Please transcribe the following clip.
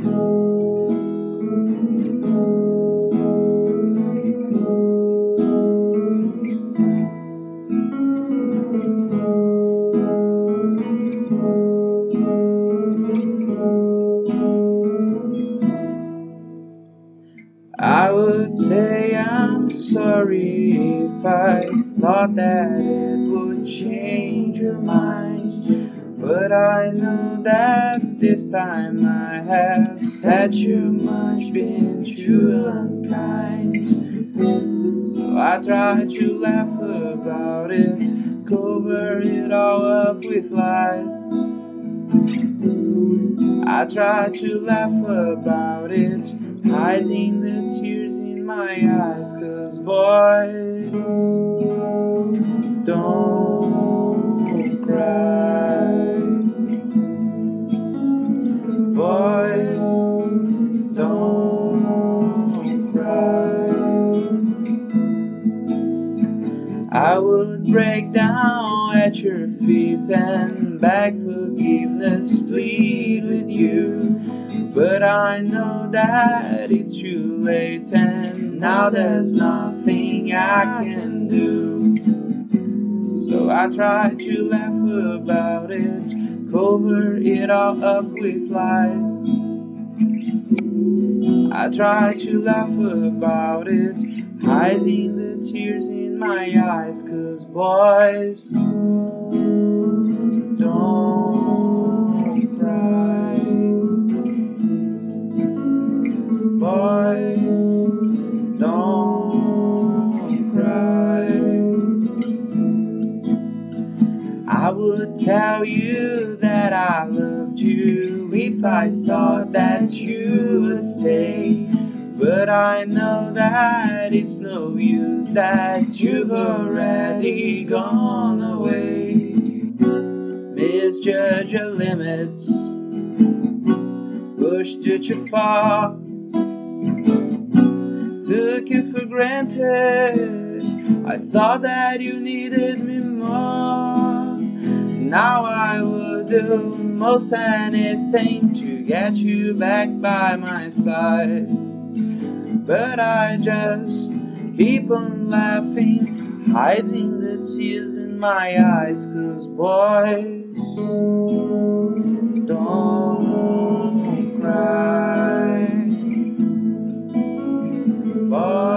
I would say I'm sorry if I thought that it would change your mind. But I know that this time I have said too much, been too unkind. So I try to laugh about it, cover it all up with lies. I try to laugh about it, hiding the tears in my eyes, cause boys I would break down at your feet and beg forgiveness, plead with you. But I know that it's too late, and now there's nothing I can do. So I try to laugh about it, cover it all up with lies. I try to laugh about it, hiding the tears in my eyes, cause boys don't cry. Boys don't cry. I would tell you that I I thought that you would stay. But I know that it's no use that you've already gone away. Misjudge your limits, pushed it too far, took you for granted. I thought that you needed me more. Now I will do most anything to get you back by my side. But I just keep on laughing, hiding the tears in my eyes, cause boys, don't cry. Boys,